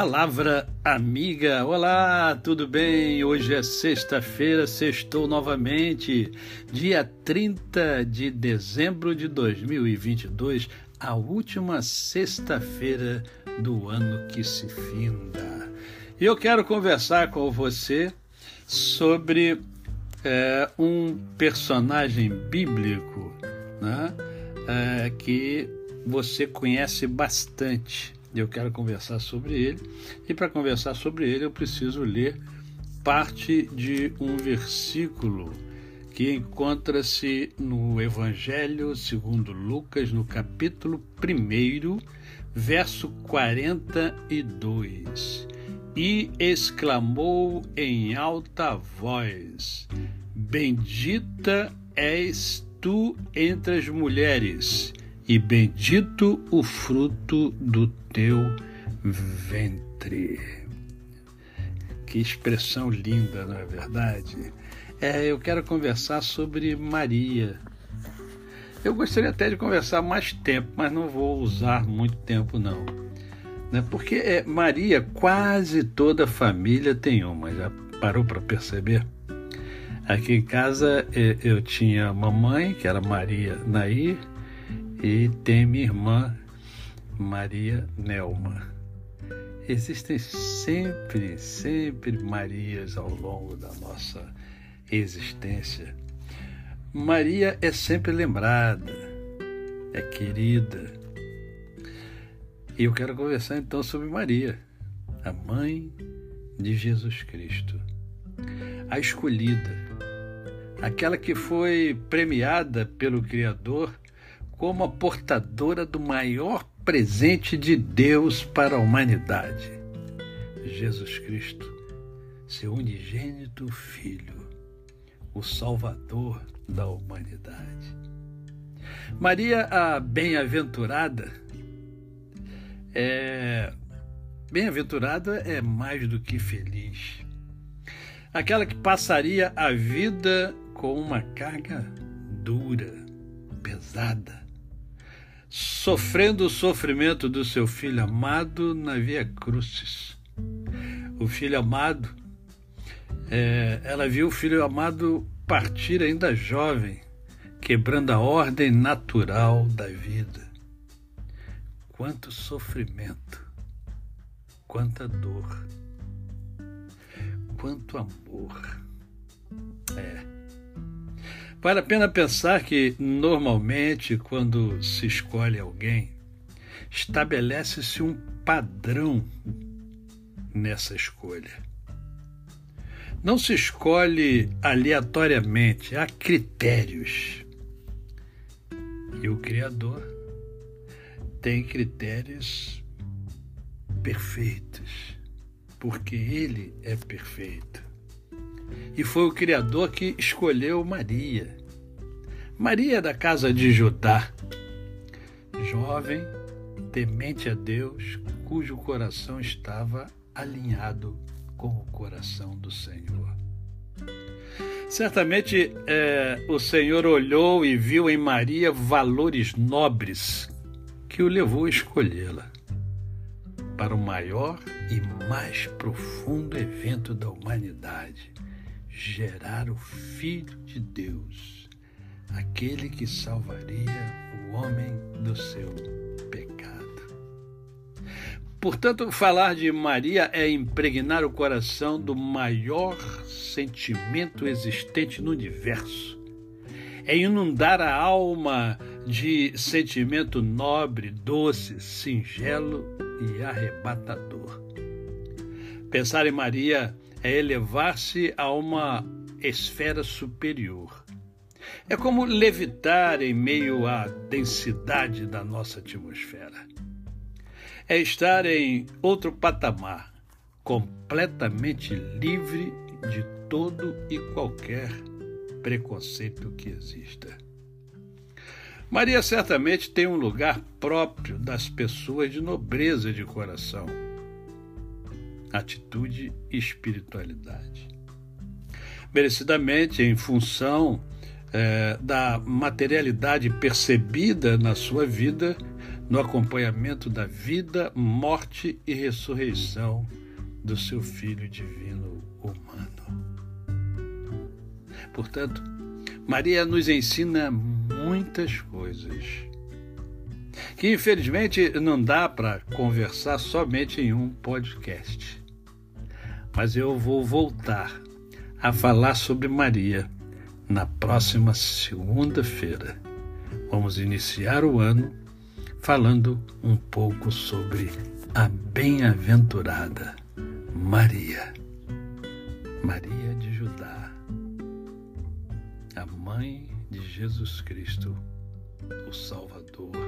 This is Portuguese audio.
Palavra amiga, olá, tudo bem? Hoje é sexta-feira, sextou novamente, dia 30 de dezembro de 2022, a última sexta-feira do ano que se finda. E eu quero conversar com você sobre é, um personagem bíblico né, é, que você conhece bastante eu quero conversar sobre ele. E para conversar sobre ele, eu preciso ler parte de um versículo que encontra-se no Evangelho segundo Lucas, no capítulo 1, verso 42. E exclamou em alta voz: Bendita és tu entre as mulheres e bendito o fruto do teu ventre. Que expressão linda, não é verdade? É, eu quero conversar sobre Maria. Eu gostaria até de conversar mais tempo, mas não vou usar muito tempo não. Né? Porque é, Maria, quase toda família tem uma, já parou para perceber? Aqui em casa é, eu tinha mamãe, que era Maria Nair, e tem minha irmã Maria Nelma. Existem sempre, sempre Marias ao longo da nossa existência. Maria é sempre lembrada, é querida. E eu quero conversar então sobre Maria, a mãe de Jesus Cristo, a escolhida, aquela que foi premiada pelo Criador como a portadora do maior presente de Deus para a humanidade. Jesus Cristo, seu unigênito Filho, o Salvador da humanidade. Maria, a bem-aventurada, é. Bem-aventurada é mais do que feliz. Aquela que passaria a vida com uma carga dura, pesada, sofrendo o sofrimento do seu filho amado na Via Crucis. O filho amado, é, ela viu o filho amado partir ainda jovem, quebrando a ordem natural da vida. Quanto sofrimento, quanta dor, quanto amor. Vale a pena pensar que, normalmente, quando se escolhe alguém, estabelece-se um padrão nessa escolha. Não se escolhe aleatoriamente, há critérios. E o Criador tem critérios perfeitos, porque Ele é perfeito. E foi o Criador que escolheu Maria. Maria da casa de Judá, jovem, temente a Deus, cujo coração estava alinhado com o coração do Senhor. Certamente é, o Senhor olhou e viu em Maria valores nobres que o levou a escolhê-la para o maior e mais profundo evento da humanidade gerar o Filho de Deus, aquele que salvaria o homem do seu pecado. Portanto, falar de Maria é impregnar o coração do maior sentimento existente no universo. É inundar a alma de sentimento nobre, doce, singelo e arrebatador. Pensar em Maria é elevar-se a uma esfera superior. É como levitar em meio à densidade da nossa atmosfera. É estar em outro patamar, completamente livre de todo e qualquer preconceito que exista. Maria certamente tem um lugar próprio das pessoas de nobreza de coração atitude e espiritualidade. Merecidamente, em função é, da materialidade percebida na sua vida, no acompanhamento da vida, morte e ressurreição do seu Filho divino humano. Portanto, Maria nos ensina muitas coisas que infelizmente não dá para conversar somente em um podcast. Mas eu vou voltar a falar sobre Maria na próxima segunda-feira. Vamos iniciar o ano falando um pouco sobre a bem-aventurada Maria. Maria de Judá, a mãe de Jesus Cristo, o Salvador.